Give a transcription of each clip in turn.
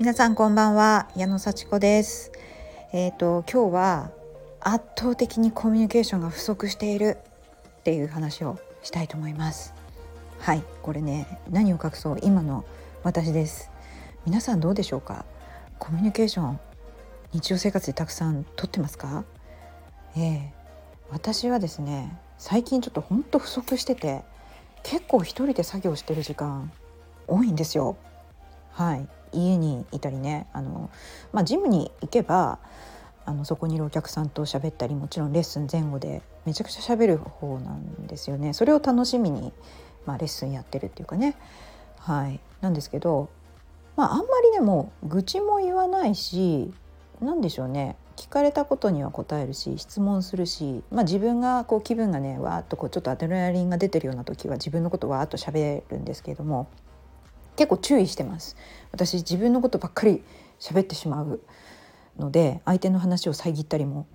皆さんこんばんは矢野幸子です。えっ、ー、と今日は圧倒的にコミュニケーションが不足しているっていう話をしたいと思います。はいこれね何を隠そう今の私です。皆さんどうでしょうか？コミュニケーション日常生活でたくさんとってますか？ええー、私はですね最近ちょっとほんと不足してて結構一人で作業してる時間多いんですよ。はい。家にいたりねあの、まあ、ジムに行けばあのそこにいるお客さんと喋ったりもちろんレッスン前後でめちゃくちゃ喋る方なんですよね。それを楽しみに、まあ、レッスンやってるっていうかね。はい。なんですけど、まあ、あんまりでも愚痴も言わないし何でしょうね。聞かれたことには答えるし質問するし、まあ、自分がこう気分がねわーっとこうちょっとアドレナリンが出てるような時は自分のことわーっと喋るんですけれども結構注意してます私自分のことばっかり喋ってしまうので相手の話を遮ったりも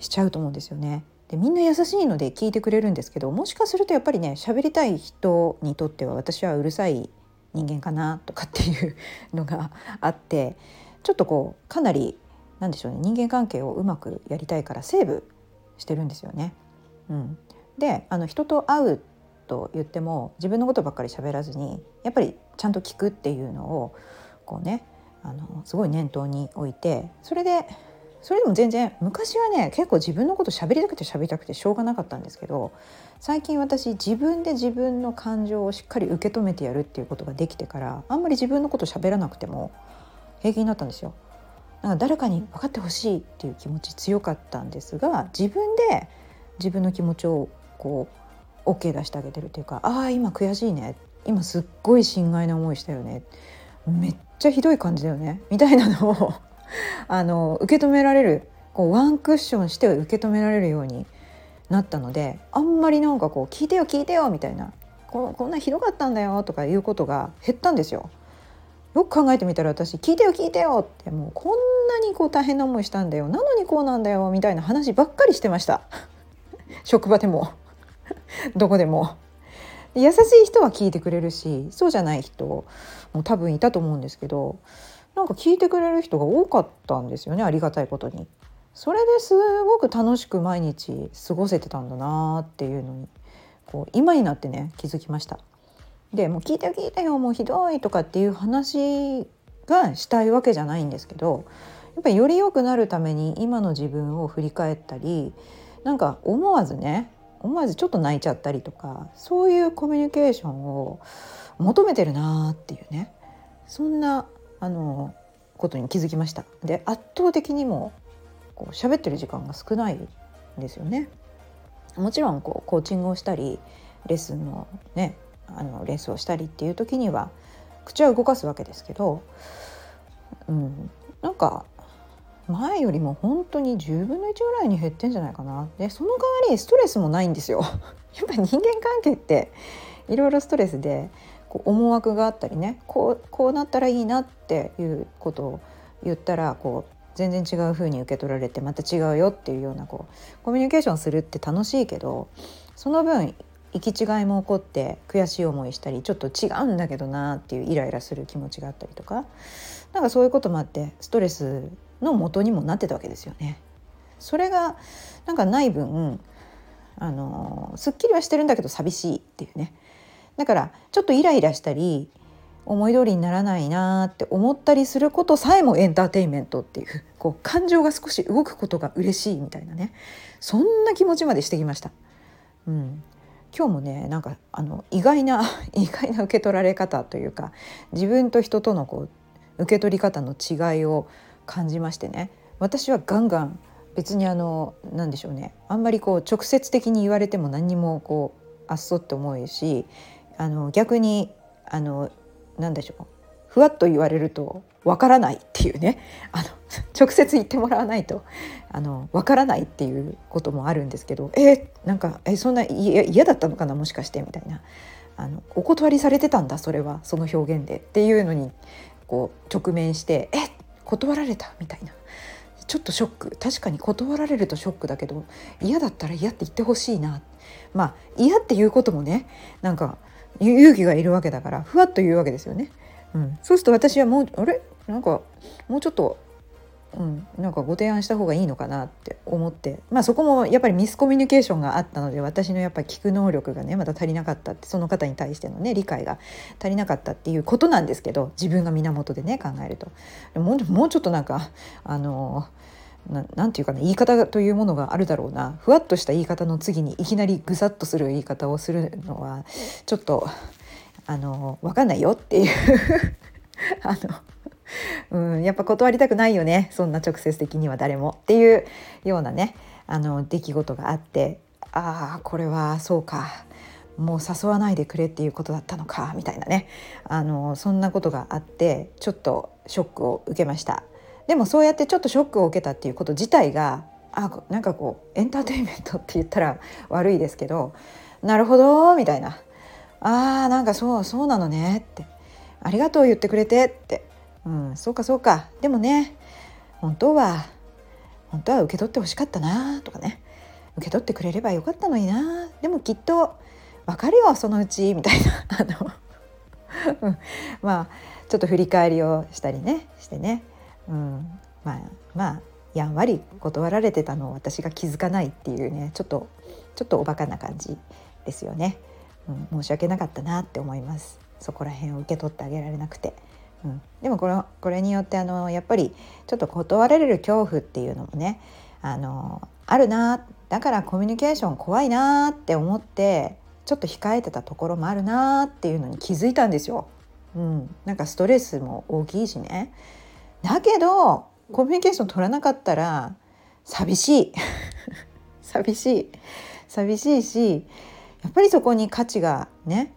しちゃうと思うんですよね。でみんな優しいので聞いてくれるんですけどもしかするとやっぱりね喋りたい人にとっては私はうるさい人間かなとかっていうのがあってちょっとこうかなりなんでしょうね人間関係をうまくやりたいからセーブしてるんですよね。うん、であの人と会うと言っても自分のことばっかり喋らずにやっぱりちゃんと聞くっていうのをこうねあのすごい念頭に置いてそれでそれでも全然昔はね結構自分のこと喋りたくて喋りたくてしょうがなかったんですけど最近私自分で自分の感情をしっかり受け止めてやるっていうことができてからあんまり自分のこと喋らなくても平気になったんですよ。なんか誰かに分かってほしいっていう気持ち強かったんですが自分で自分の気持ちをこう OK 出してあげてるっていうかああ今悔しいね今すっごい心外な思いしたよね。めっちゃひどい感じだよね。みたいなのを あの受け止められるこうワンクッションして受け止められるようになったのであんまりなんかこう「聞いてよ聞いてよ」みたいなこ「こんなひどかったんだよ」とかいうことが減ったんですよ。よく考えてみたら私「聞いてよ聞いてよ」ってもうこんなにこう大変な思いしたんだよ。なのにこうなんだよみたいな話ばっかりしてました。職場でも。どこでも。優しい人は聞いてくれるしそうじゃない人も多分いたと思うんですけどなんか聞いてくれる人が多かったんですよねありがたいことに。それですごく楽しく毎日過ごせてたんだなっていうのにこう今になってね気づきました。でもう聞いてよ聞いてよもうひどいとかっていう話がしたいわけじゃないんですけどやっぱりより良くなるために今の自分を振り返ったりなんか思わずね思わずちょっと泣いちゃったりとかそういうコミュニケーションを求めてるなっていうねそんなあのことに気づきました。で圧倒的にもこう喋ってる時間が少ないんですよね。もちろんこうコーチングをしたりレッスンのねあのレースをしたりっていう時には口は動かすわけですけど、うん、なんか前よりも本当に10分の1ぐらいに減ってんじゃないかなでその代わりストレスもないんですよ。やっぱ人間関係っていろいろストレスでこう思惑があったりねこうこうなったらいいなっていうことを言ったらこう全然違う風に受け取られてまた違うよっていうようなこうコミュニケーションするって楽しいけどその分行き違いも起こって悔しい思いしたりちょっと違うんだけどなっていうイライラする気持ちがあったりとかなんかそういうこともあってストレスの元にもなってたわけですよね。それがなんかない分あのすっきりはしてるんだけど寂しいっていうねだからちょっとイライラしたり思い通りにならないなって思ったりすることさえもエンターテインメントっていうこう感情が少し動くことが嬉しいみたいなねそんな気持ちまでしてきました。うん、今日もねなんかあの意外な 意外な受け取られ方というか自分と人とのこう受け取り方の違いを感じましてね。私はガンガン別にあの何でしょうね。あんまりこう直接的に言われても何にもこうあっそって思うしあの逆にあの何でしょう。ふわっと言われるとわからないっていうね。あの直接言ってもらわないとあのわからないっていうこともあるんですけどえなんかえそんな嫌だったのかなもしかしてみたいな。あのお断りされてたんだそれはその表現で。っていうのにこう直面してえっ断られたみたいな。ちょっとショック。確かに断られるとショックだけど嫌だったら嫌って言ってほしいな。まあ嫌っていうこともねなんか勇気がいるわけだからふわっと言うわけですよね。うん、そうすると私はもうあれ？なんかもうちょっとうん、なんかご提案した方がいいのかなって思って。まあそこもやっぱりミスコミュニケーションがあったので私のやっぱ聞く能力がねまだ足りなかったってその方に対してのね理解が足りなかったっていうことなんですけど自分が源でね考えると。もうもうちょっとなんかあのななんていうかな言い方というものがあるだろうな。ふわっとした言い方の次にいきなりぐさっとする言い方をするのはちょっとあの分かんないよっていう。あの うん、やっぱ断りたくないよね。そんな直接的には誰も。っていうようなねあの出来事があってああこれはそうか。もう誘わないでくれっていうことだったのか。みたいなね。あのそんなことがあってちょっとショックを受けました。でもそうやってちょっとショックを受けたっていうこと自体があなんかこうエンターテインメントって言ったら 悪いですけどなるほどみたいな。あーなんかそうそうなのねって。ありがとう言ってくれてって。うん、そうかそうか。でもね本当は本当は受け取ってほしかったなとかね。受け取ってくれればよかったのにな。でもきっと分かるよそのうちみたいな。あのまあちょっと振り返りをしたりねしてね、うん、まあまあやんわり断られてたのを私が気づかないっていうねちょっとちょっとおバカな感じですよね、うん、申し訳なかったなって思います。そこら辺を受け取ってあげられなくて。うん、でもこれこれによってあのやっぱりちょっと断られる恐怖っていうのもねあのあるなだからコミュニケーション怖いなって思ってちょっと控えてたところもあるなっていうのに気づいたんですよ。うん、なんかストレスも大きいしね。だけどコミュニケーション取らなかったら寂しい 寂しい寂しいしやっぱりそこに価値がね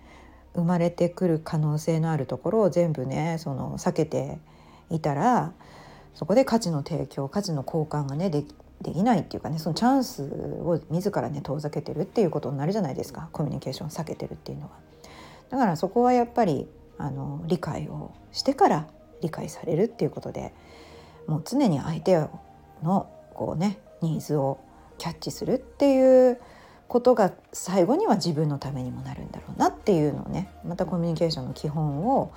生まれてくる可能性のあるところを全部ねその避けていたらそこで価値の提供価値の交換がねでできないっていうかねそのチャンスを自らね遠ざけてるっていうことになるじゃないですかコミュニケーションを避けてるっていうのは。だからそこはやっぱりあの理解をしてから理解されるっていうことでもう常に相手のこうねニーズをキャッチするっていうことが最後には自分のためにもなるんだろうなっていうのをねまたコミュニケーションの基本を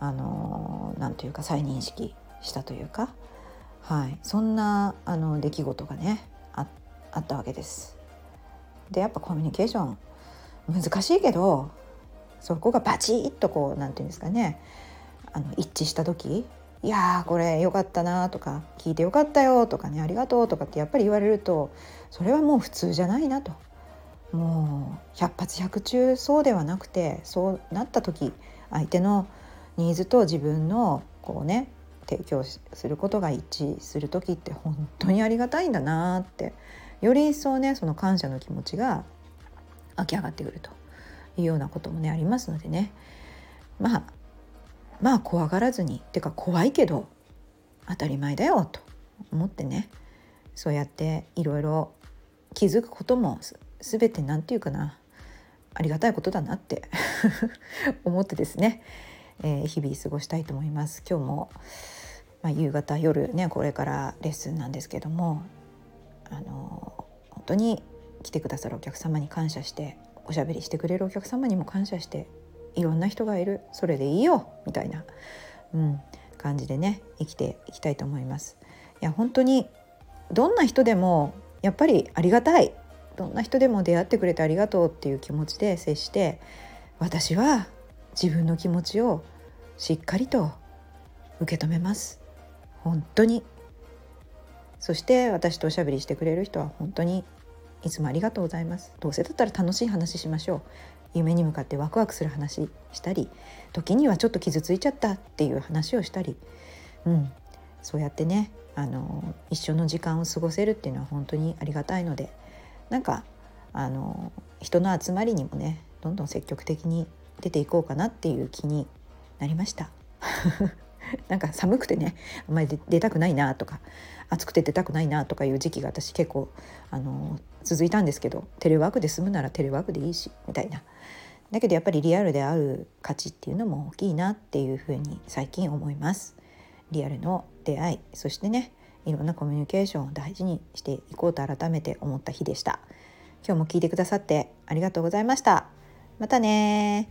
あのなんというか再認識したというか、はい、そんなあの出来事がねあったわけです。でやっぱコミュニケーション難しいけどそこがバチッとこうなんていうんですかねあの一致した時いやこれ良かったなとか聞いてよかったよとかねありがとうとかってやっぱり言われるとそれはもう普通じゃないなともう百発百中そうではなくてそうなった時相手のニーズと自分のこうね提供することが一致する時って本当にありがたいんだなってより一層ねその感謝の気持ちが湧き上がってくるというようなこともねありますのでね。まあまあ怖がらずにっていうか怖いけど当たり前だよと思ってねそうやっていろいろ気づくことも全て何て言うかなありがたいことだなって 思ってですね、えー、日々過ごしたいと思います。今日も、まあ、夕方夜ねこれからレッスンなんですけどもあの本当に来てくださるお客様に感謝しておしゃべりしてくれるお客様にも感謝していろんな人がいるそれでいいよみたいな、うん、感じでね生きていきたいと思います。いや本当にどんな人でもやっぱりありがたいどんな人でも出会ってくれてありがとうっていう気持ちで接して私は自分の気持ちをしっかりと受け止めます。本当に。そして私とおしゃべりしてくれる人は本当にいつもありがとうございます。どうせだったら楽しい話しましょう。夢に向かってワクワクする話したり時にはちょっと傷ついちゃったっていう話をしたり。うん。そうやってねあの一緒の時間を過ごせるっていうのは本当にありがたいのでなんかあの人の集まりにもねどんどん積極的に出ていこうかなっていう気になりました。なんか寒くてねあんまり出たくないなとか暑くて出たくないなとかいう時期が私結構あの続いたんですけどテレワークで済むならテレワークでいいしみたいなだけどやっぱりリアルで会う価値っていうのも大きいなっていうふうに最近思いますリアルの出会いそしてねいろんなコミュニケーションを大事にしていこうと改めて思った日でした。今日も聞いてくださってありがとうございました。またね